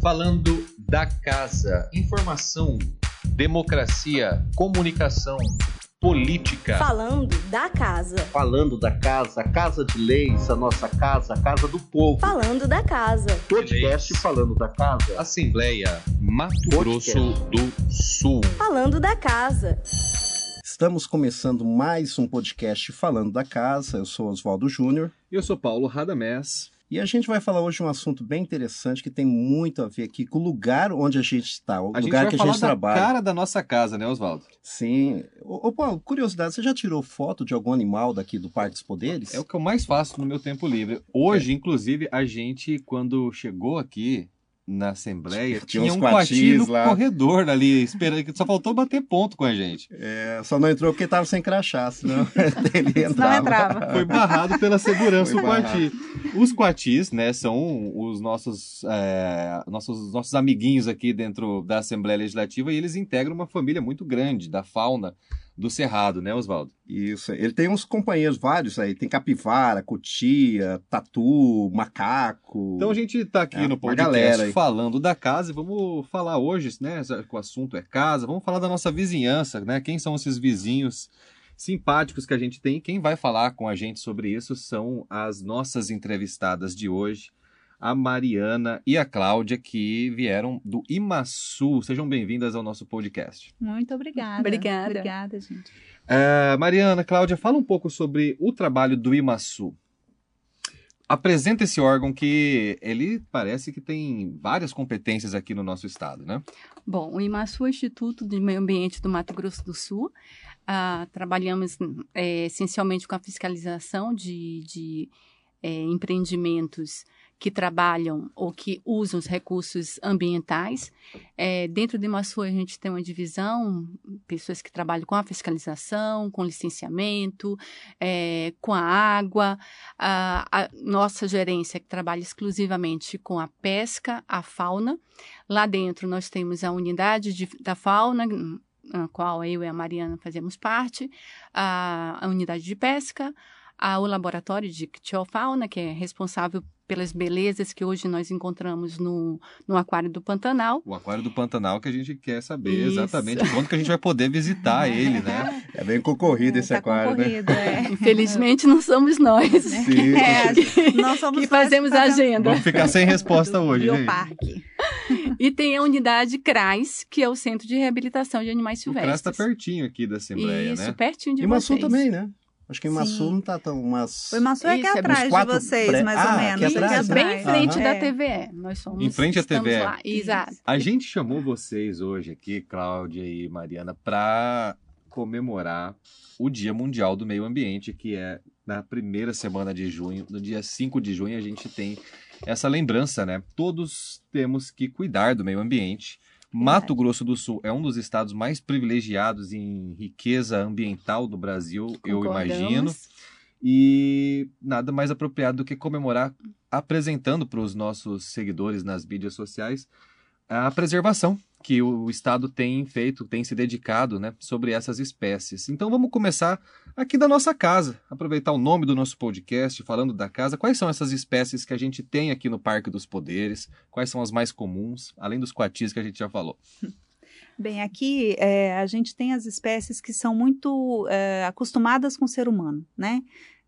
Falando da casa, informação, democracia, comunicação, política. Falando da casa. Falando da casa, a casa de leis, a nossa casa, a casa do povo. Falando da casa. Podcast falando da casa. Assembleia Mato Podcast. Grosso do Sul. Falando da casa. Estamos começando mais um podcast falando da casa. Eu sou Oswaldo Júnior Eu sou Paulo Radamés. E a gente vai falar hoje um assunto bem interessante que tem muito a ver aqui com o lugar onde a gente está, o A lugar que a gente trabalha. cara da nossa casa, né, Oswaldo? Sim. Ô, ô, Paulo, curiosidade, você já tirou foto de algum animal daqui do Parque dos Poderes? É o que eu mais faço no meu tempo livre. Hoje, É. inclusive, a gente, quando chegou aqui na Assembleia, Tinha tinha, uns um coatis no lá. corredor ali, esperando, que só faltou bater ponto com a gente. É, só não entrou porque estava sem crachá, senão ele entrava. entrava. Foi barrado pela segurança Foi o coati. Os coatis, né, são os nossos, é, nossos, nossos amiguinhos aqui dentro da Assembleia Legislativa e eles integram uma família muito grande da fauna do Cerrado, né, Oswaldo? Isso, ele tem uns companheiros vários aí, tem capivara, cutia, tatu, macaco. Então a gente está aqui É, no podcast galera falando da casa e vamos falar hoje, né? O assunto é casa, vamos falar da nossa vizinhança, né? Quem são esses vizinhos simpáticos que a gente tem? Quem vai falar com a gente sobre isso são as nossas entrevistadas de hoje, a Mariana e a Cláudia, que vieram do Imaçu. Sejam bem-vindas ao nosso podcast. Muito obrigada. Obrigada. Obrigada, gente. É, Mariana, Cláudia, fala um pouco sobre o trabalho do Imaçu. Apresenta esse órgão que ele parece que tem várias competências aqui no nosso estado, né? Bom, o IMASU é o Instituto de Meio Ambiente do Mato Grosso do Sul. Ah, trabalhamos eh, essencialmente com a fiscalização de, de eh, empreendimentos que trabalham ou que usam os recursos ambientais. Eh, dentro do IMASU, a gente tem uma divisão, pessoas que trabalham com a fiscalização, com licenciamento, eh, com a água, a, a nossa gerência que trabalha exclusivamente com a pesca, a fauna. Lá dentro nós temos a unidade de- da fauna, a qual eu e a Mariana fazemos parte, a, a unidade de pesca, a, o laboratório de Ictiofauna, que é responsável pelas belezas que hoje nós encontramos no, no aquário do Pantanal. O Aquário do Pantanal que a gente quer saber Isso. exatamente quando que a gente vai poder visitar ele, né? É bem concorrido esse tá aquário, né? concorrido, é. Infelizmente não somos nós Sim. É, nós somos que fazemos a agenda. Vamos ficar sem resposta hoje, gente. Bioparque. E tem a unidade CRAS, que é o Centro de Reabilitação de Animais O CRAS Silvestres. está pertinho aqui da Assembleia, Isso, né? pertinho de E Maçu vocês. também, né? Acho que em Sim. não tá tão... Mas... O Imaçu é aqui é atrás de vocês, pré- mais Ah, ou aqui menos. Isso, atrás, é né? bem em frente Aham. da É. TVE. Nós somos, Em frente à TVE. Lá. Exato. A gente chamou vocês hoje aqui, Cláudia e Mariana, para comemorar o Dia Mundial do Meio Ambiente, que é na primeira semana de junho. No dia 5 de junho a gente tem essa lembrança, né? Todos temos que cuidar do meio ambiente. Mato Grosso do Sul é um dos estados mais privilegiados em riqueza ambiental do Brasil, eu imagino. E nada mais apropriado do que comemorar apresentando para os nossos seguidores nas mídias sociais a preservação que o Estado tem feito, tem se dedicado né, sobre essas espécies. Então vamos começar aqui da nossa casa, aproveitar o nome do nosso podcast, falando da casa. Quais são essas espécies que a gente tem aqui no Parque dos Poderes? Quais são as mais comuns, além dos coatis que a gente já falou? Bem, aqui é, a gente tem as espécies que são muito é, acostumadas com o ser humano, né?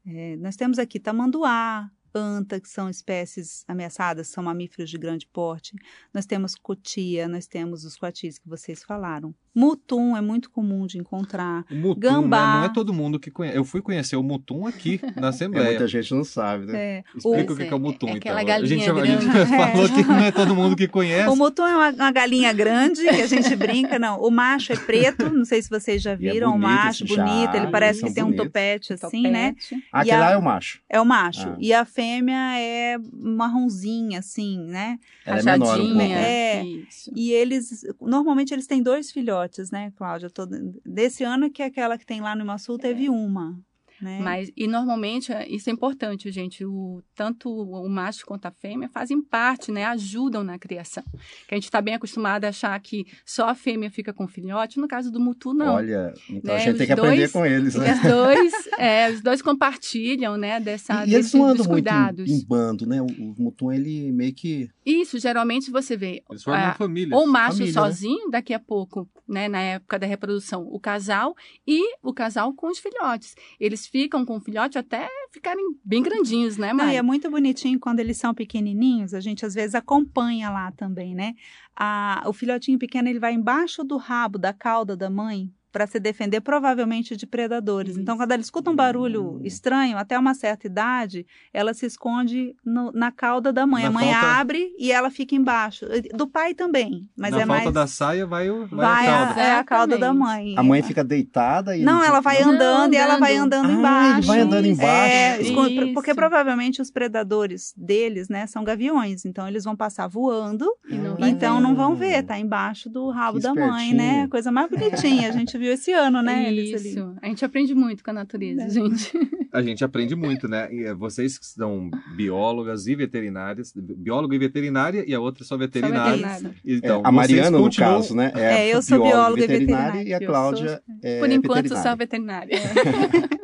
É, nós temos aqui tamanduá, anta, que são espécies ameaçadas, são mamíferos de grande porte. Nós temos cotia, nós temos os coatis que vocês falaram. Mutum é muito comum de encontrar. O mutum, Gambá. né, não é todo mundo que conhece. Eu fui conhecer o mutum aqui na É, Assembleia. muita gente não sabe, né? É, Explica o que, que é o é, mutum, é então. aquela a gente, a gente falou que não é todo mundo que conhece. O mutum é uma, uma galinha grande que a gente brinca, não. O macho é preto, não sei se vocês já é viram. o bonito macho esse bonito, ele parece que tem um bonitos. topete assim, né? Topete. Aquele a- lá é o macho. É o macho. Ah. E a fêmea é marronzinha, assim, né? Ela é menor um pouco. É. Isso. E eles, normalmente eles têm dois filhotes, né, Cláudia? Todo- Desse ano que aquela que tem lá no Imaçu teve uma. Né? Mas, e normalmente, é- isso é importante, gente, o, tanto o macho quanto a fêmea fazem parte, né, ajudam na criação. Que a gente está bem acostumado a achar que só a fêmea fica com o filhote, no caso do mutu, não. Olha, então a Né, gente tem os que aprender dois- com eles, né? os dois, é, os dois compartilham, né, dessa, E, e eles não andam dos muito em, cuidados. em bando, né? O, o Mutum, ele meio que... Isso, geralmente você vê Eles formam Ah, família. ou o macho Família, né? sozinho, daqui a pouco, né, na época da reprodução, o casal e o casal com os filhotes. Eles ficam com o filhote até ficarem bem grandinhos, né, Não, Mari? e é muito bonitinho quando eles são pequenininhos, a gente às vezes acompanha lá também, né? A, o filhotinho pequeno ele vai embaixo do rabo, da cauda da mãe, para se defender provavelmente de predadores. Então, Isso. quando ela escuta um barulho estranho, até uma certa idade, ela se esconde no- na cauda da mãe. Na a mãe falta- abre e ela fica embaixo. Do pai também, mas Na é falta mais da saia vai, o, vai, vai a a, cauda. é a cauda da mãe. A mãe fica deitada e... Não, ela vai Não, andando e ela vai andando. andando Ah, embaixo. vai andando embaixo. É, esconde- porque provavelmente os predadores deles, né, são gaviões. Então eles vão passar voando, não então não vão ver, tá embaixo do rabo Que da mãe, né? Coisa mais bonitinha. A gente viu esse ano, né? Isso. A gente aprende muito com a natureza, É. gente. A gente aprende muito, né? E, eh, vocês que são biólogas e veterinárias, bióloga e veterinária, e a outra só veterinária. veterinária. É, Então, a Mariana, no continuam- caso, né? É, eu sou bióloga e veterinária. E a Cláudia é Por enquanto, veterinária. só veterinária.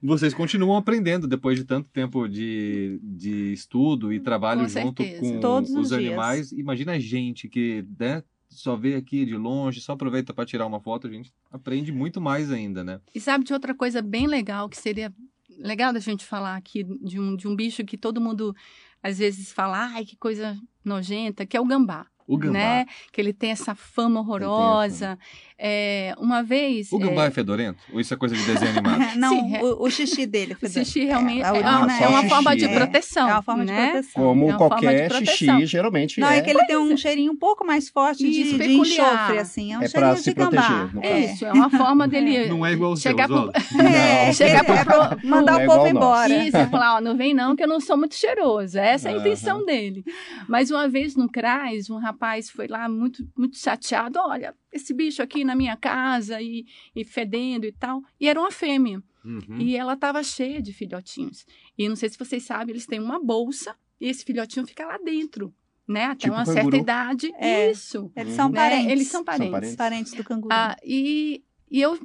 Vocês continuam aprendendo depois de tanto tempo de, de estudo e trabalho Com junto certeza. com Todos os os animais. Imagina a gente que né, só vê aqui de longe, só aproveita para tirar uma foto, a gente aprende muito mais ainda, né? E sabe de outra coisa bem legal que seria legal da gente falar aqui de um, de um bicho que todo mundo às vezes fala, ai, que coisa nojenta, que é o gambá. O gambá. Né? Que ele tem essa fama horrorosa. É, uma vez. O gambá é, é fedorento? Ou isso é coisa de desenho animado? Não, Sim, é- o, o xixi dele. o xixi realmente é, urina uma, é é uma só forma xixi, de é. proteção. É uma forma de né? proteção. Como É qualquer de xixi, geralmente Não, é é. que ele tem um cheirinho um pouco mais forte de, Isso, de peculiar. enxofre, assim. É um É cheirinho de se gambá. proteger, É. Isso, é uma forma dele. Não é igual o seu, chegar pro. É, Não. chegar é pro, mandar é o povo embora. Isso, e falar, ó, não vem não, que eu não sou muito cheiroso. Essa é a intenção dele. Mas uma vez no CRAS, um rapaz foi lá muito, muito chateado, olha, esse bicho aqui na minha casa e, e fedendo e tal. E era uma fêmea. Uhum. E ela estava cheia de filhotinhos. E não sei se vocês sabem, eles têm uma bolsa e esse filhotinho fica lá dentro, né? Até Tipo uma canguru. certa idade. É. Isso. Eles são Né? parentes. Eles são parentes. parentes. Parentes do canguru. Ah, e, e eu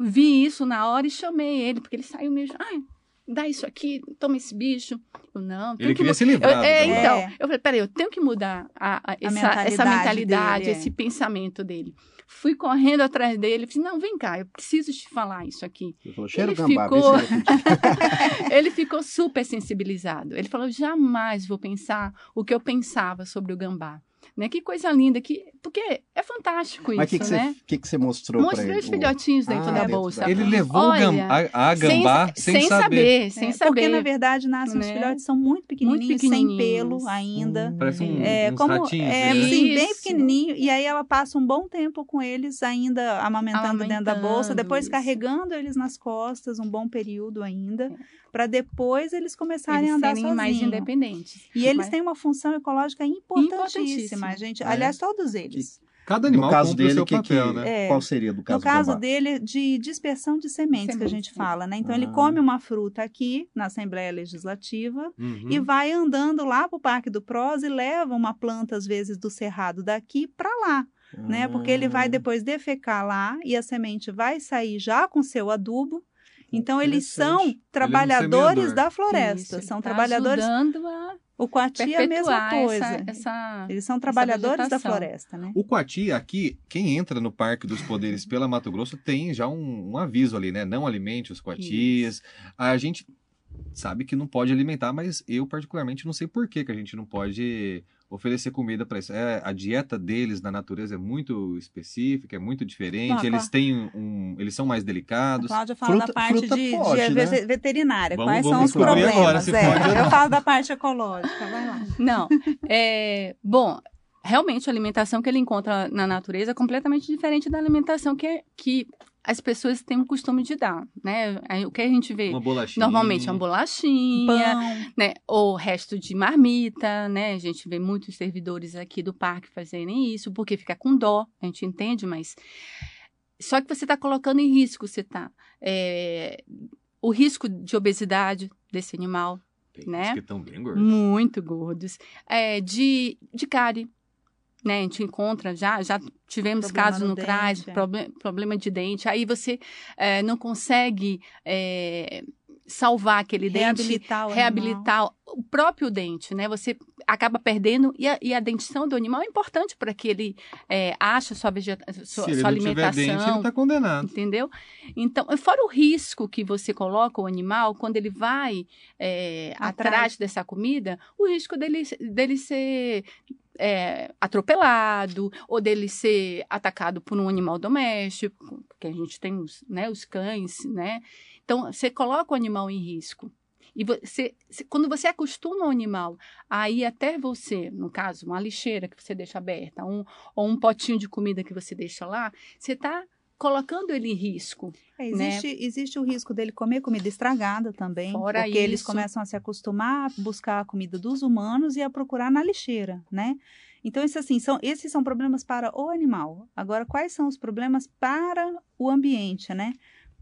vi isso na hora e chamei ele, porque ele saiu mesmo. Ai, dá isso aqui, toma esse bicho. Eu não, tenho Ele que queria mu- se livrar. eu, é, então, É. eu falei, peraí, eu tenho que mudar a, a- essa, mentalidade essa mentalidade, dele, é. esse pensamento dele. Fui correndo atrás dele, falei, não, vem cá, eu preciso te falar isso aqui. Ele falou, cheiro Ele gambá, ficou- acredita. Ele ficou super sensibilizado. Ele falou, jamais vou pensar o que eu pensava sobre o gambá. Né? Que coisa linda, que, porque é fantástico Mas o isso, que, que, né? você, que, que você mostrou Mostrei ele? os filhotinhos dentro Ah, da dentro bolsa. da- Ele levou Olha, o a, a gambá sem, saber. sem É, saber. Porque, na verdade, nascem os né? filhotes, são muito pequenininhos, sem pequenininhos. pelo ainda. Parece um, É, uns como, ratinhos. é, né? assim, bem pequenininho, e aí ela passa um bom tempo com eles ainda amamentando, dentro da bolsa, Amamentando, depois isso. carregando eles nas costas um bom período ainda, para depois eles começarem Eles a andar serem mais sozinhos. independentes. E eles Mas- têm uma função ecológica importantíssima, Importantíssima. gente. É. Aliás, todos eles. Cada animal no caso dele, seu que, papel, que, né? É. qual seria do caso no caso dele, de dispersão de sementes, que a gente fala, né? Então, ele Ah. come uma fruta aqui, na Assembleia Legislativa, Uhum. e vai andando lá para o Parque do Prós e leva uma planta, às vezes, do cerrado daqui para lá, né? Porque ele vai Ah, depois defecar lá e a semente vai sair já com seu adubo. Então, eles são trabalhadores semeador. da floresta, Isso, são ele tá trabalhadores. ajudando a O coati é a mesma coisa. essa, essa... Eles são trabalhadores da floresta, né? O Coati, aqui, quem entra no Parque dos Poderes pela Mato Grosso tem já um, um aviso ali, né? Não alimente os coatis. A gente sabe que não pode alimentar, mas eu particularmente não sei por que, que a gente não pode oferecer comida para isso. É, a dieta deles na natureza é muito específica, é muito diferente. Não, eles têm um, eles são mais A delicados. Cláudia fala Fruta- da parte de, pode, de né? ve- veterinária. Vamos- Quais são vamos os descobrir problemas? agora é. Eu não. falo da parte ecológica. Vai lá. Não, é, bom, realmente a alimentação que ele encontra na natureza é completamente diferente da alimentação que, que as pessoas têm o costume de dar, né? Aí, O que a gente vê Uma bolachinha. normalmente é uma bolachinha, Pão. né? Ou resto de marmita, né? A gente vê muitos servidores aqui do parque fazerem isso, porque fica com dó, a gente entende, mas só que você está colocando em risco, você está o risco de obesidade desse animal, Tem né? que estão bem gordos. muito gordos, é, de, de cárie. Né, a gente encontra já, já tivemos Problema casos no no CRAS, dente, é. proble- problema de dente. Aí você é, não consegue é, salvar aquele dente, Reabilitar o reabilitar o próprio dente, né? Você acaba perdendo e a, e a dentição do animal é importante para que ele é, ache sua, vegeta sua, Se ele sua não tiver alimentação. dente, ele tá condenado. Entendeu? Então, fora o risco que você coloca o animal quando ele vai é, Atrás. atrás. dessa comida, o risco dele, dele ser é, atropelado ou dele ser atacado por um animal doméstico, porque a gente tem os, né, os cães, né? Então, você coloca o animal em risco. E você, quando você acostuma o animal a ir até você, no caso, uma lixeira que você deixa aberta, um, ou um potinho de comida que você deixa lá, você está colocando ele em risco. É, né? existe, existe o risco dele comer comida estragada também, Fora porque eles isso. começam a se acostumar a buscar a comida dos humanos e a procurar na lixeira, né? Então, isso, assim, são, esses são problemas para o animal. Agora, quais são os problemas para o ambiente, né?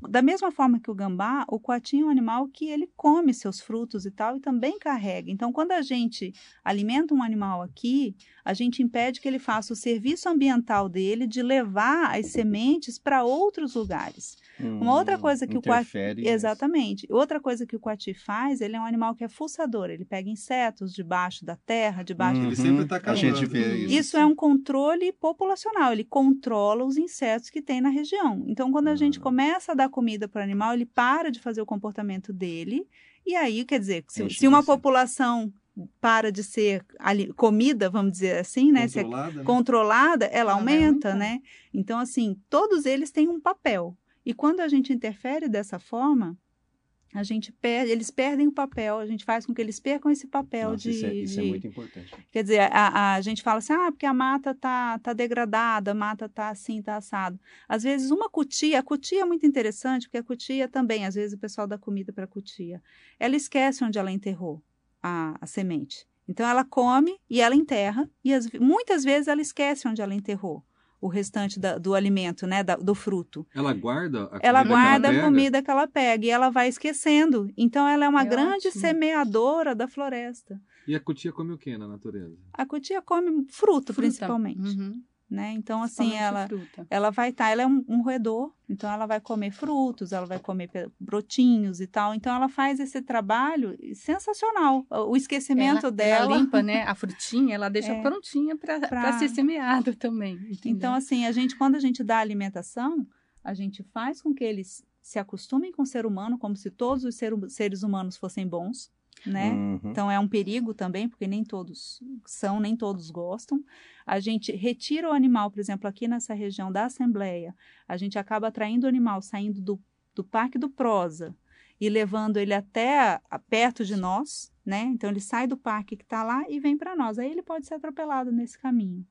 Da mesma forma que o gambá, o coati é um animal que ele come seus frutos e tal e também carrega. Então, quando a gente alimenta um animal aqui, a gente impede que ele faça o serviço ambiental dele de levar as sementes para outros lugares. Uma outra coisa que o coati... Hum. Exatamente. Outra coisa que o coati faz, ele é um animal que é fuçador. Ele pega insetos debaixo da terra, debaixo... Uhum. Ele sempre tá A gente cavando. vê isso. Isso é um controle populacional. Ele controla os insetos que tem na região. Então, quando a gente Ah. começa a dar comida para o animal, ele para de fazer o comportamento dele. E aí, quer dizer, se, se uma população para de ser ali- comida, vamos dizer assim, né? Se é Controlada, né? controlada, ela aumenta, aumentar. né? Então, assim, todos eles têm um papel. E quando a gente interfere dessa forma, a gente perde, eles perdem o papel, a gente faz com que eles percam esse papel Nossa, de, isso, é, isso é de- muito importante. Quer dizer, a, a- a gente fala assim, ah, porque a mata tá, tá degradada, a mata tá assim, tá assado. Às vezes, uma cutia, a cutia é muito interessante, porque a cutia também, às vezes o pessoal dá comida para a cutia. Ela esquece onde ela enterrou a, a semente. Então, ela come e ela enterra, e as- muitas vezes ela esquece onde ela enterrou o restante da- do alimento, né, da- do fruto. Ela guarda a Ela comida que guarda pega? a comida que ela pega e ela vai esquecendo. Então, ela é uma É grande ótimo. semeadora da floresta. E a cutia come o que na natureza? A cutia come fruto, Fruta. principalmente, Uhum. Né? Então, assim, ela, fruta. ela vai estar, ela é um, um roedor, então ela vai comer frutos, ela vai comer brotinhos e tal. Então, ela faz esse trabalho sensacional. O esquecimento ela, dela. Ela limpa, né, a frutinha, ela deixa É. prontinha para ser semeado também. entendeu? Então, assim, a gente, quando a gente dá alimentação, a gente faz com que eles se acostumem com o ser humano, como se todos os ser- seres humanos fossem bons, né? Uhum. Então é um perigo também, porque nem todos são, nem todos gostam. A gente retira o animal, por exemplo, aqui nessa região da Assembleia, a gente acaba atraindo o animal saindo do, do Parque do Prosa e levando ele até a- perto de nós, né? Então ele sai do parque que está lá e vem para nós. Aí ele pode ser atropelado nesse caminho.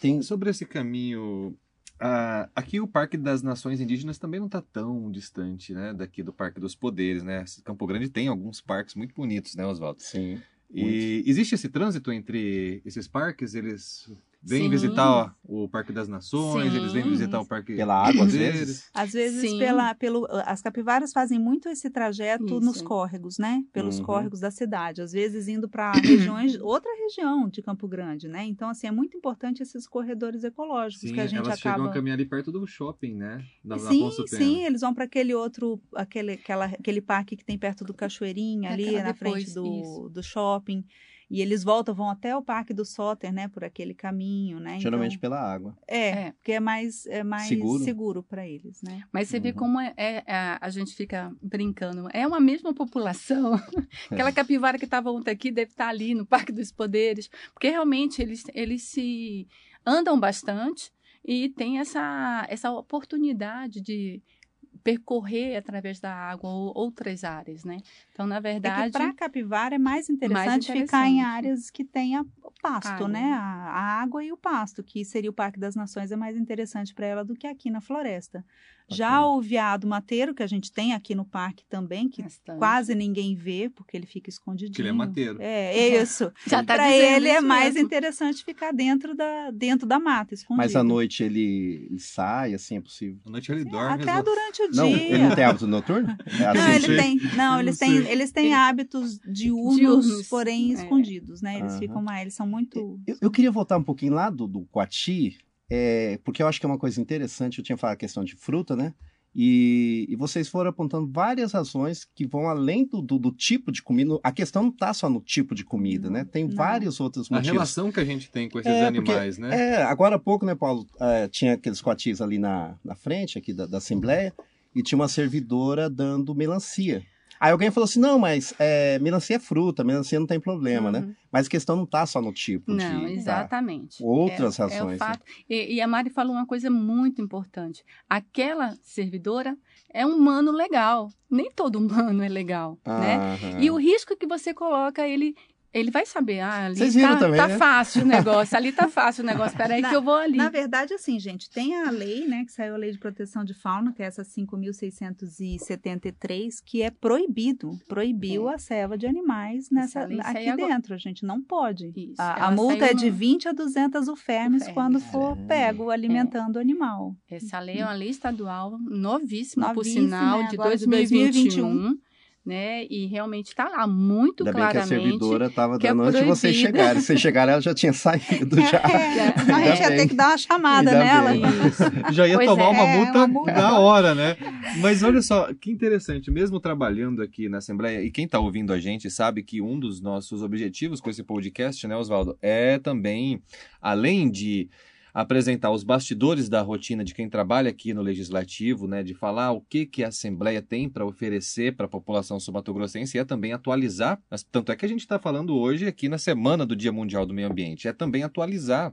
Tem, Sobre esse caminho, ah, aqui o Parque das Nações Indígenas também não está tão distante, né, daqui do Parque dos Poderes, né? Campo Grande tem alguns parques muito bonitos, né, Oswaldo? sim. E existe esse trânsito entre esses parques? Eles vêm Sim. visitar ó, o Parque das Nações, Sim. eles vêm visitar o Parque Pela água, às vezes. Às vezes, pela, pelo, as capivaras fazem muito esse trajeto Isso. nos córregos, né? Pelos Uhum. córregos da cidade. Às vezes indo para regiões, outra região de Campo Grande, né? Então, assim, é muito importante esses corredores ecológicos Sim, que a gente elas chegam acaba. a caminhar ali perto do shopping, né? Da, Sim, sim, eles vão para aquele outro, aquele, aquela, aquele parque que tem perto do Cachoeirinha, ali Aquela na depois, frente do, isso. do shopping. E eles voltam, vão até o Parque do Soter, né? Por aquele caminho, né? Geralmente Então, pela água. é, É. porque é mais, é mais Seguro. seguro para eles, né? Mas você vê Uhum. como é, é- é- a gente fica brincando. É uma mesma população. Aquela capivara que estava ontem aqui deve estar ali no Parque dos Poderes. Porque realmente eles, eles se andam bastante e tem essa, essa oportunidade de percorrer através da água ou outras áreas, né? Então, na É verdade, para capivara é mais interessante, ficar em interessante. áreas que tenha pasto, Água. né? A, a água e o pasto, que seria o Parque das Nações, é mais interessante para ela do que aqui na floresta. Já o veado mateiro, que a gente tem aqui no parque também, que bastante. quase ninguém vê, porque ele fica escondidinho. Que ele é mateiro. É, é isso. Já tá para ele é mais mesmo. interessante ficar dentro da, dentro da mata, escondido. Mas à noite ele, ele sai, assim, é possível. À noite ele Sim, dorme. Até resolve- durante o Não, dia. ele não tem hábito noturno? É Não, assim, ele sim. tem, não, eles Não têm, eles têm Ele- hábitos diurnos, Diurnos, porém é. escondidos, né? Eles Aham. ficam mais, eles são muito. Eu, eu queria voltar um pouquinho lá do, do Coati, é, porque eu acho que é uma coisa interessante. Eu tinha falado a questão de fruta, né? E, e vocês foram apontando várias razões que vão além do, do, do tipo de comida. A questão não está só no tipo de comida, né? Tem não. vários outros A motivos. relação que a gente tem com esses É, porque- animais, né? É, agora há pouco, né, Paulo? é, tinha aqueles coatis ali na, na frente aqui da, da Assembleia e tinha uma servidora dando melancia. Aí alguém falou assim: não, mas é, melancia é fruta, melancia não tem problema, né? Uhum. Mas a questão não está só no tipo Não, de. tá? exatamente. Outras é, razões, É né? E, e a Mari falou uma coisa muito importante. Aquela servidora é um humano legal. Nem todo humano é legal, né? Aham. E o risco que você coloca, ele, ele vai saber. Ah, ali Vocês viram tá, também, tá né? fácil o negócio, ali tá fácil o negócio. Peraí Na- que eu vou ali. Na verdade, assim, gente, tem a lei, né, que saiu a lei de proteção de fauna, que é essa 5.673, que é proibido, proibiu É. a ceva de animais nessa, aqui agora. dentro. A gente não pode. Isso, A, a multa é de no- 20 a 200 ufermes Ufermes. quando for É. pego alimentando o animal. Essa lei é uma lei estadual novíssima, por Novíssima, sinal, né? de Agora de 2021, né? E realmente está lá muito Ainda bem que a claramente. servidora estava que é dando antes de vocês chegarem. Se vocês chegarem, ela já tinha saído já. É, senão a gente ia ter que dar uma chamada Ainda nela. Já ia Pois tomar é, uma é, multa uma multa. na hora, né? Mas olha só, que interessante, mesmo trabalhando aqui na Assembleia, e quem está ouvindo a gente sabe que um dos nossos objetivos com esse podcast, né, Oswaldo, é também, além de apresentar os bastidores da rotina de quem trabalha aqui no Legislativo, né, de falar o que, que a Assembleia tem para oferecer para a população sumatogrossense, é também atualizar, mas tanto é que a gente está falando hoje aqui na semana do Dia Mundial do Meio Ambiente, é também atualizar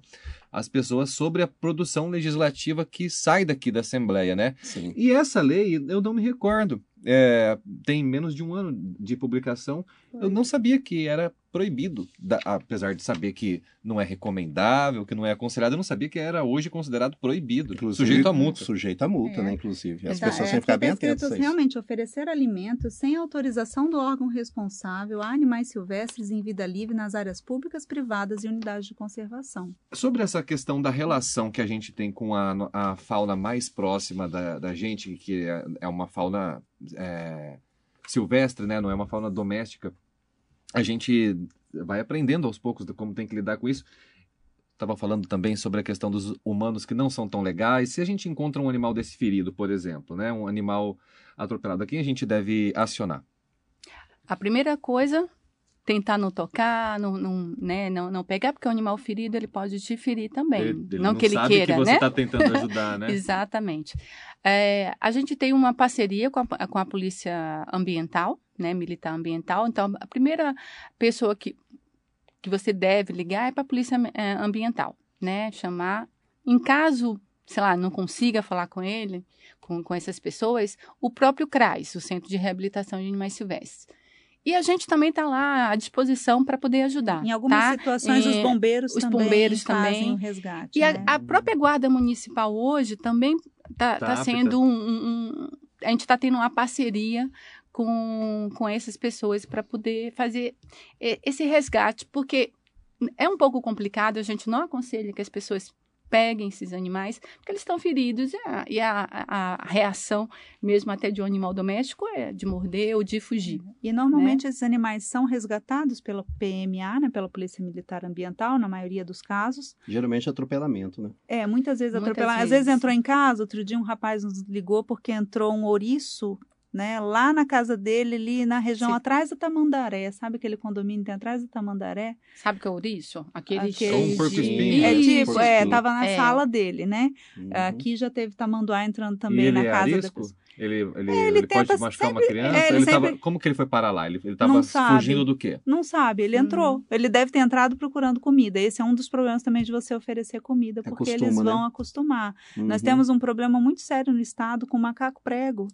as pessoas sobre a produção legislativa que sai daqui da Assembleia, né? Sim. E essa lei, eu não me recordo. É, tem menos de um ano de publicação. Eu não sabia que era proibido, da- apesar de saber que não é recomendável, que não é aconselhado, eu não sabia que era hoje considerado proibido, Inclusive, sujeito a multa. Sujeito a multa, É. né? Inclusive. As pessoas É, têm que ficar bem tá atentas a isso. realmente oferecer alimentos sem autorização do órgão responsável a animais silvestres em vida livre nas áreas públicas, privadas e unidades de conservação. Sobre essa questão da relação que a gente tem com a, a fauna mais próxima da, da gente, que é, é uma fauna é, silvestre, né? não é uma fauna doméstica, a gente vai aprendendo aos poucos de como tem que lidar com isso. Estava falando também sobre a questão dos humanos que não são tão legais. Se a gente encontra um animal desse ferido, por exemplo, né? um animal atropelado, a quem a gente deve acionar? A primeira coisa, tentar não tocar, não, não, né, não, não pegar, porque o animal ferido ele pode te ferir também. Ele- ele não, que ele queira, que você né? está tentando ajudar, né? Exatamente. É, a gente tem uma parceria com a, com a Polícia Ambiental, né, Militar Ambiental. Então, a primeira pessoa que, que você deve ligar é para a Polícia eh, Ambiental, né? Chamar. Em caso, sei lá, não consiga falar com ele, com, com essas pessoas, o próprio CRAS, o Centro de Reabilitação de Animais Silvestres. E a gente também está lá à disposição para poder ajudar. Em algumas tá? situações, os É, bombeiros os também bombeiros fazem também. o resgate. E a, né? a própria guarda municipal hoje também está Tá apta. sendo um, um- um- A gente está tendo uma parceria com, com essas pessoas para poder fazer eh, esse resgate, porque é um pouco complicado, a gente não aconselha que as pessoas peguem esses animais, porque eles estão feridos e, a, e a- a- reação, mesmo até de um animal doméstico, é de morder ou de fugir. E normalmente esses animais são resgatados pela PMA, né, pela Polícia Militar Ambiental, na maioria dos casos. Geralmente é atropelamento, né? É, muitas vezes atropelar. Às vezes vezes. entrou em casa, outro dia um rapaz nos ligou porque entrou um ouriço, né, lá na casa dele, ali na região Sim. atrás do Tamandaré. Sabe aquele condomínio que tem atrás do Tamandaré? Sabe o que é ouriço? Aquele Aquele um porco-espinho. É Isso. tipo, é, tava na É. sala dele, né? Uhum. Aqui já teve tamanduá entrando também na é casa da arisco? pessoa. Ele, ele, ele ele pode machucar uma sempre- criança? é, ele ele tava, sempre- como que ele foi parar lá? Ele, tava sabe. fugindo do quê? Não sabe, ele Hum. entrou. Ele deve ter entrado procurando comida. Esse é um dos problemas também de você oferecer comida, porque Acostuma, eles né? vão acostumar. Nós Uhum. temos um problema muito sério no estado com o macaco prego,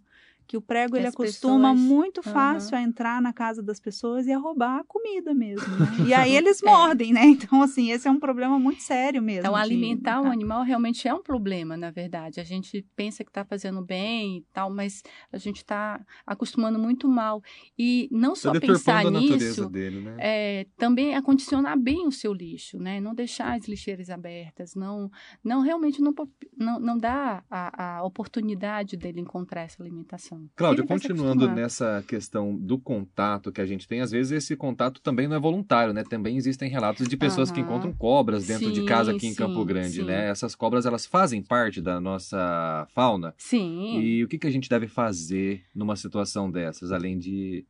que o prego ele As acostuma pessoas- muito fácil a entrar na casa das pessoas e a roubar a comida mesmo. né? E aí eles É. mordem, né? Então, assim, esse é um problema muito sério mesmo. Então, de- alimentar o tá. animal realmente é um problema, na verdade. A gente pensa que está fazendo bem e tal, mas a gente está acostumando muito mal. E não Está só pensar a natureza nisso, dele, né? é, também acondicionar bem o seu lixo, né? Não deixar as lixeiras abertas, não, não realmente não, não, não dar a, a oportunidade dele encontrar essa alimentação. Cláudia, vai se continuando nessa questão do contato que a gente tem, às vezes esse contato também não é voluntário, né? Também existem relatos de pessoas que Aham. encontram cobras dentro de casa aqui em Sim, Campo sim, Grande, sim. né? Essas cobras, elas fazem parte da nossa fauna. Sim. E o que, que a gente deve fazer numa situação dessas, além de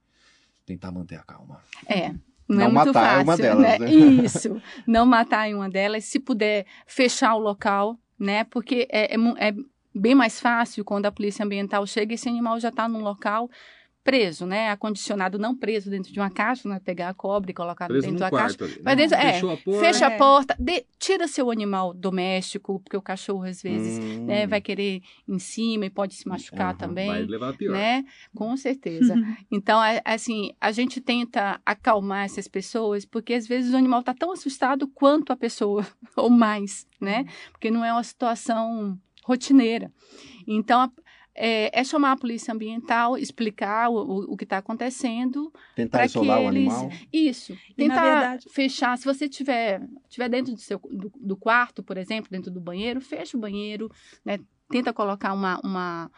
tentar manter a calma? É. Não, Não é muito matar fácil, uma delas, né? né? Isso. Não matar em uma delas. Se puder, fechar o local, né? Porque é, é é bem mais fácil quando a polícia ambiental chega e esse animal já está num local preso, né? Acondicionado, não preso dentro de uma caixa, né? Pegar a cobra e colocar dentro da caixa. ali, né? Mas dentro- é, a porta. Fecha É. a porta, de- tira seu animal doméstico, porque o cachorro às vezes Hum. né, vai querer em cima e pode se machucar Aham, também Vai levar a pior. né? Com certeza. Então, é- assim, a gente tenta acalmar essas pessoas, porque às vezes o animal está tão assustado quanto a pessoa, ou mais, né? Porque não é uma situação rotineira. Então, a- é, é chamar a polícia ambiental, explicar o, o, o que está acontecendo, Tentar isolar que o eles- animal. isso. E, na Tentar verdade- fechar. Se você tiver, tiver dentro do, seu, do, do quarto, por exemplo, dentro do banheiro, fecha o banheiro, né? Tenta colocar uma. uma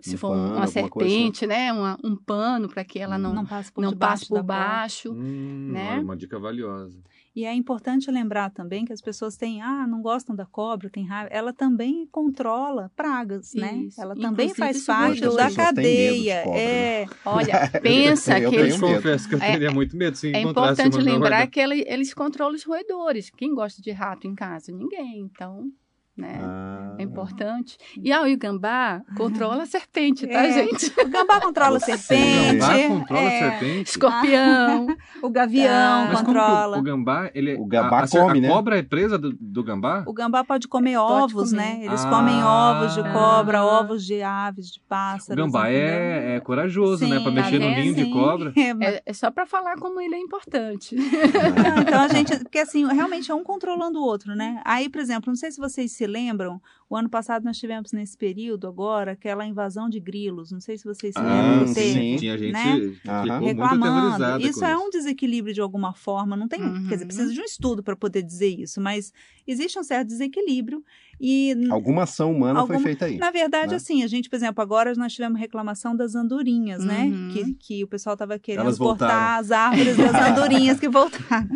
se Um for pano, uma coisa. serpente, né? Uma, um pano para que ela não, Não passa por não debaixo passe por baixo. Hum, né? uma dica valiosa. E é importante lembrar também que as pessoas têm, ah, não gostam da cobra, tem raiva. Ela também controla pragas, né? Isso. Ela também Inclusive, faz se parte da cadeia. cobra, né? É, Olha, pensa Eu que eles. confesso que eu É- teria muito medo se É importante uma lembrar que ele- eles controlam os roedores. Quem gosta de rato em casa? Ninguém. Então, né? Ah. É importante. E ah, o gambá controla a serpente, tá, É. gente? o gambá controla a serpente. O gambá controla é, a serpente. Escorpião. O gavião que controla. o, o gambá, ele O gambá a, come, a né? cobra é presa do, do gambá? O gambá pode comer Pode ovos, comer. né? Eles Ah. comem ovos de cobra, Ah. ovos de aves, de O pássaros. gambá entendeu? é, é corajoso, né? Sim, Pra tá mexer no vendo? ninho de cobra. É, É, é só para falar como ele é importante. Então a gente, porque assim, realmente é um controlando o outro, né? Aí, por exemplo, não sei se vocês se lembram, o ano passado nós tivemos nesse período agora aquela invasão de grilos, não sei se vocês se Ah, lembram que sim. teve. Tinha gente né? ficou muito reclamando. aterrorizada Isso é um desequilíbrio de alguma forma, não tem, Uhum. quer dizer, precisa de um estudo para poder dizer isso, mas existe um certo desequilíbrio e Alguma ação humana Alguma- foi feita aí. na verdade, né? assim, a gente, por exemplo, agora nós tivemos reclamação das andorinhas, né? Uhum. Que, que o pessoal estava querendo cortar as árvores das andorinhas que voltaram.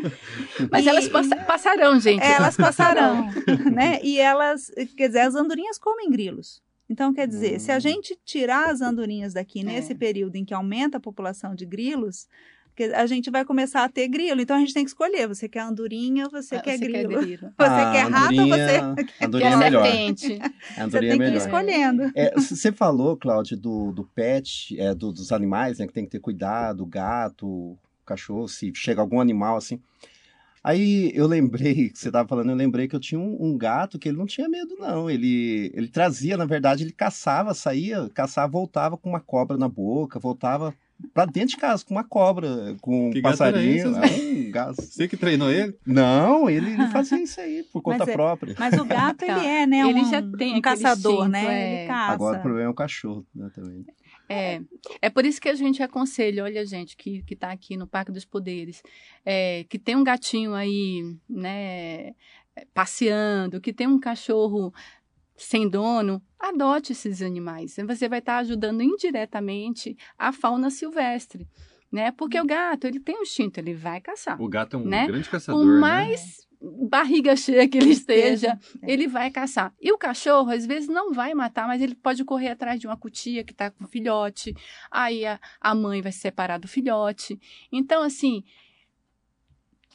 Mas E- elas passa- passarão, gente. Elas passarão, né? E elas, quer dizer, as andorinhas comem grilos. Então, quer dizer, se a Hum. gente tirar as andorinhas daqui É. nesse período em que aumenta a população de grilos, a gente vai começar a ter grilo. Então, a gente tem que escolher. Você quer andorinha ou você, Ah, quer você grilo? quer grilo. Você Ah, quer rato ou você... andorinha- Andorinha é Quer melhor. serpente. A Você Andorinha tem é que ir escolhendo. É, Você falou, Cláudio, do, do pet, é, do- dos animais, né? Que tem que ter cuidado, o gato, o cachorro, se chega algum animal assim. Aí eu lembrei, que você estava falando, eu lembrei que eu tinha um, um gato que ele não tinha medo, não. Ele, ele trazia, na verdade, ele caçava, saía, caçava, voltava com uma cobra na boca, voltava pra dentro de casa com uma cobra, com um Que gato era passarinho. esse, É um gato. Você que treinou ele? Não, ele, ele fazia isso aí por conta Mas é- própria. Mas o gato, Tá. ele é, né? Ele um, já tem um caçador, instinto, né? é. Ele caça. Agora o problema é o cachorro, né, também. É, é por isso que a gente aconselha, olha, gente, que, que tá aqui no Parque dos Poderes, é, que tem um gatinho aí, né, passeando, que tem um cachorro sem dono, adote esses animais. Você vai estar ajudando indiretamente a fauna silvestre, né? Porque o gato, ele tem um instinto, ele vai caçar. O gato é um Né? grande caçador, né? Barriga cheia que ele esteja, É. ele vai caçar. E o cachorro, às vezes, não vai matar, mas ele pode correr atrás de uma cutia que está com filhote. Aí a, a mãe vai se separar do filhote. Então, assim,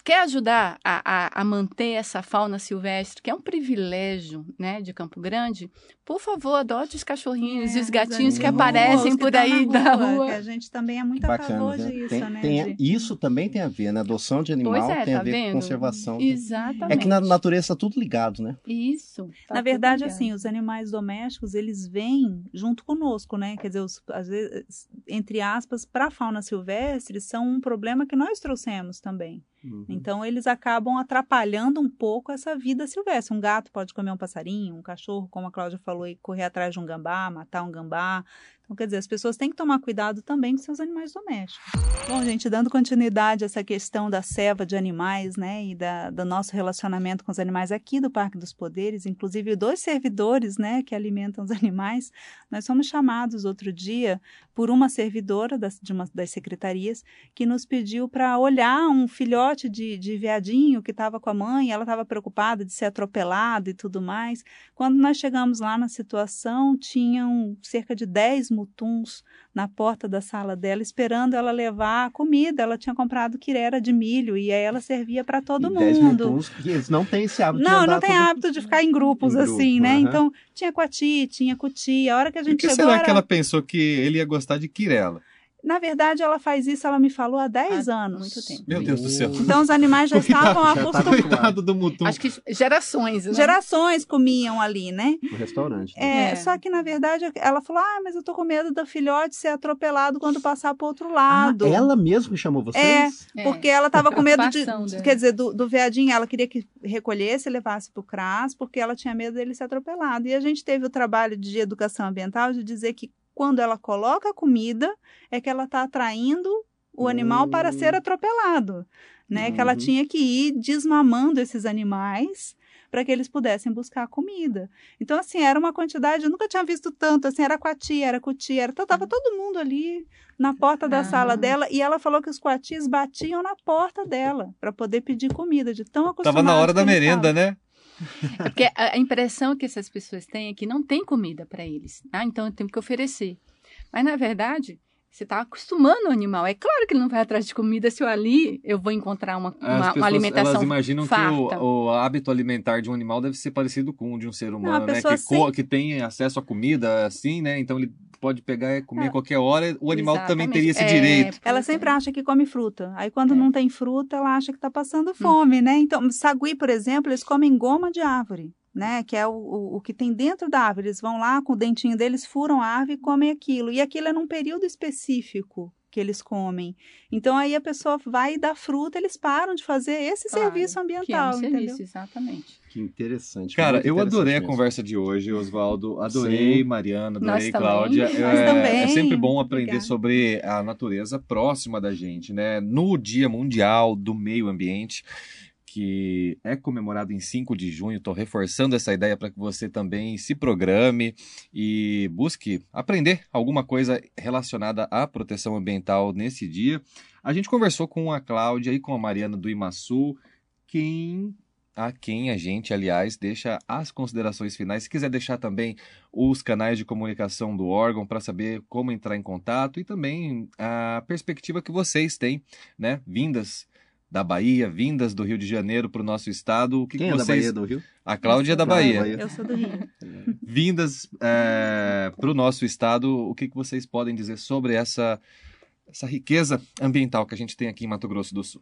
quer ajudar a, a, a, manter essa fauna silvestre, que é um privilégio né, de Campo Grande, por favor, adote os cachorrinhos É, e os gatinhos que aparecem que por estão aí na da rua, rua. que a gente também é muito a Bacana, favor viu? disso, Tem- né? tem- de- isso também tem a ver, né? Adoção de animal é, tem a tá ver vendo? com conservação. Exatamente. É que na natureza tá tudo ligado, né? Isso. tá Na verdade, ligado. assim, os animais domésticos, eles vêm junto conosco, né? Quer dizer, os- às vezes, entre aspas, para a fauna silvestre, são um problema que nós trouxemos também. Uhum. Então, eles acabam atrapalhando um pouco essa vida silvestre. Um gato pode comer um passarinho, um cachorro, como a Cláudia falou, e correr atrás de um gambá, matar um gambá. Então, quer dizer, as pessoas têm que tomar cuidado também com seus animais domésticos. Bom, gente, dando continuidade a essa questão da ceva de animais, né, e da, do nosso relacionamento com os animais aqui do Parque dos Poderes, inclusive dois servidores, né, que alimentam os animais, nós fomos chamados outro dia por uma servidora das, de uma das secretarias que nos pediu para olhar um filhote de, de veadinho que estava com a mãe, ela estava preocupada de ser atropelado e tudo mais. Quando nós chegamos lá na situação, tinham cerca de 10 mutuns na porta da sala dela, esperando ela levar a comida. Ela tinha comprado quirera de milho e aí ela servia para todo E 10 mundo. mutuns, que eles não têm esse hábito de Não, andar não tem todo- hábito de ficar em grupos Em grupo, assim, né? aham. Então, tinha coati, tinha cuti. A hora que a Por gente que chegou, será era- que ela pensou que ele ia gostar de Quirela? Na verdade, ela faz isso, ela me falou há 10 Há anos. muito tempo. Meu Deus do céu. Então, os animais já estavam acostumados. Coitado do Mutum. Acho que gerações, né? Gerações comiam ali, né? No restaurante. né? É, É. Só que, na verdade, ela falou: ah, mas eu tô com medo do filhote ser atropelado quando passar pro outro Ah, lado. ela mesmo que chamou vocês? É. Porque ela estava com medo de. Dela. Quer dizer, do, do veadinho, ela queria que recolhesse e levasse para o CRAS, porque ela tinha medo dele ser atropelado. E a gente teve o trabalho de educação ambiental de dizer que quando ela coloca a comida, é que ela está atraindo o animal para Hum. ser atropelado. Né? Que ela Uhum. tinha que ir desmamando esses animais para que eles pudessem buscar comida. Então, assim, era uma quantidade, eu nunca tinha visto tanto, assim, era coati, era cuti, era, então, tava todo mundo ali na porta da Ah. sala dela, e ela falou que os coatis batiam na porta dela para poder pedir comida, de tão acostumado Tava na hora da merenda, né? É porque a impressão que essas pessoas têm é que não tem comida para eles. Ah, então eu tenho que oferecer. Mas, na verdade, você está acostumando o animal. É claro que ele não vai atrás de comida se eu ali eu vou encontrar uma, As uma, uma pessoas, alimentação elas imaginam farta. que o, o hábito alimentar de um animal deve ser parecido com o de um ser humano, né? pessoa Que, co- que tem acesso à comida assim, né? Então ele pode pegar e comer É. a qualquer hora. O animal também Exatamente. teria esse É, direito. Ela é. sempre acha que come fruta. Aí, quando É. não tem fruta, ela acha que está passando fome, né? Então, sagui, por exemplo, eles comem goma de árvore, né? Que é o, o, o que tem dentro da árvore. Eles vão lá com o dentinho deles, furam a árvore e comem aquilo. E aquilo é num período específico que eles comem. Então, aí a pessoa vai dar fruta, eles param de fazer esse Claro, serviço Que é um ambiental, entendeu? serviço, exatamente. Que interessante. Cara, eu interessante adorei a mesmo. conversa de hoje, Oswaldo. Adorei, Sim. Mariana, Nós adorei, também. Cláudia. Nós é, também. é sempre bom aprender obrigada. sobre a natureza próxima da gente, né? No Dia Mundial do Meio Ambiente, que é comemorado em 5 de junho, estou reforçando essa ideia para que você também se programe e busque aprender alguma coisa relacionada à proteção ambiental nesse dia. A gente conversou com a Cláudia e com a Mariana do Imaçu, quem a quem a gente, aliás, deixa as considerações finais. Se quiser deixar também os canais de comunicação do órgão para saber como entrar em contato e também a perspectiva que vocês têm, né? Vindas da Bahia, vindas do Rio de Janeiro para o nosso estado. O que, Quem que é da vocês... Bahia do Rio? A Cláudia é da Ah, Bahia. Bahia. Eu sou do Rio. Vindas para o nosso estado, o que, que vocês podem dizer sobre essa, essa riqueza ambiental que a gente tem aqui em Mato Grosso do Sul?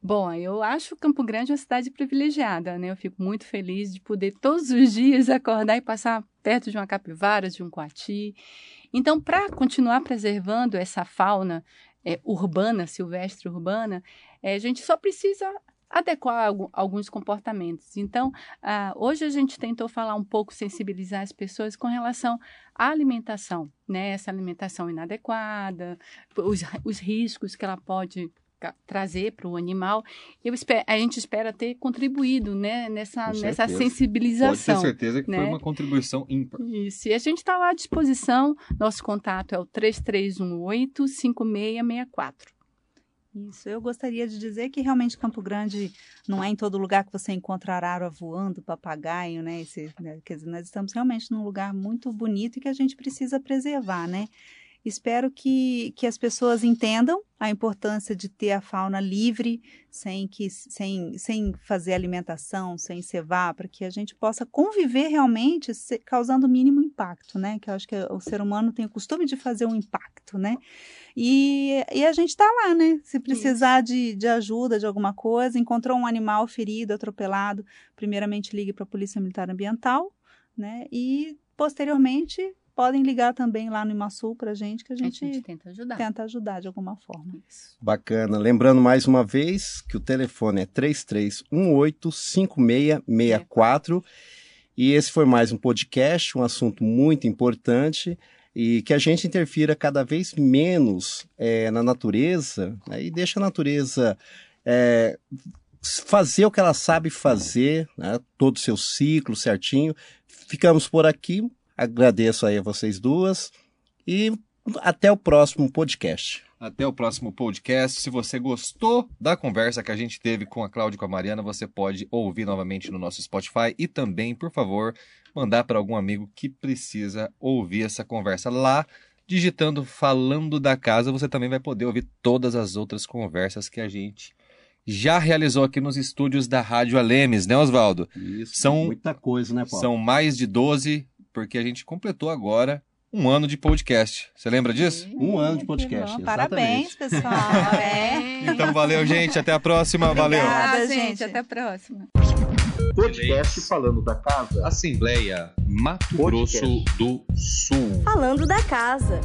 Bom, eu acho Campo Grande uma cidade privilegiada, né? Eu fico muito feliz de poder todos os dias acordar e passar perto de uma capivara, de um coati. Então, para continuar preservando essa fauna é, urbana, silvestre urbana, é, a gente só precisa adequar algu- alguns comportamentos. Então, ah, hoje a gente tentou falar um pouco, sensibilizar as pessoas com relação à alimentação, né? Essa alimentação inadequada, os, os riscos que ela pode trazer para o animal. Eu espero, a gente espera ter contribuído né, nessa, nessa certeza. Pode ter sensibilização. certeza que foi né? uma contribuição ímpar. Isso, e a gente está lá à disposição. Nosso contato é o 3318-5664. Isso, eu gostaria de dizer que realmente Campo Grande não é em todo lugar que você encontra arara voando, papagaio, né? Esse, né, Quer dizer, nós estamos realmente num lugar muito bonito e que a gente precisa preservar, né? Espero que, que as pessoas entendam a importância de ter a fauna livre, sem, que, sem, sem fazer alimentação, sem cevar, para que a gente possa conviver realmente se, causando o mínimo impacto, né? Que eu acho que o ser humano tem o costume de fazer um impacto, né? E, e a gente está lá, né? Se precisar de, de ajuda, de alguma coisa, encontrou um animal ferido, atropelado, primeiramente ligue para a Polícia Militar Ambiental, né? E posteriormente podem ligar também lá no Imasul para a gente, que a gente, a gente tenta ajudar. tenta ajudar de alguma forma. Isso. Bacana. Lembrando mais uma vez que o telefone é 33185664 e esse foi mais um podcast, um assunto muito importante e que a gente interfira cada vez menos é, na natureza né, e deixa a natureza é, fazer o que ela sabe fazer, né, todo o seu ciclo certinho. Ficamos por aqui. Agradeço aí a vocês duas e até o próximo podcast. Até o próximo podcast. Se você gostou da conversa que a gente teve com a Cláudia e com a Mariana, você pode ouvir novamente no nosso Spotify e também, por favor, mandar para algum amigo que precisa ouvir essa conversa lá. Digitando Falando da Casa, você também vai poder ouvir todas as outras conversas que a gente já realizou aqui nos estúdios da Rádio Alemes, né, Oswaldo? Isso, São- muita coisa, né, Paulo? São mais de 12, porque a gente completou agora um ano de podcast. Você lembra disso? Um ano de podcast. bom. Parabéns, pessoal. é. Então valeu, gente. Até a próxima. Valeu. Obrigada. Ah, gente. gente, até a próxima. Podcast falando da casa. Assembleia Mato Podcast. Grosso do Sul. Falando da casa.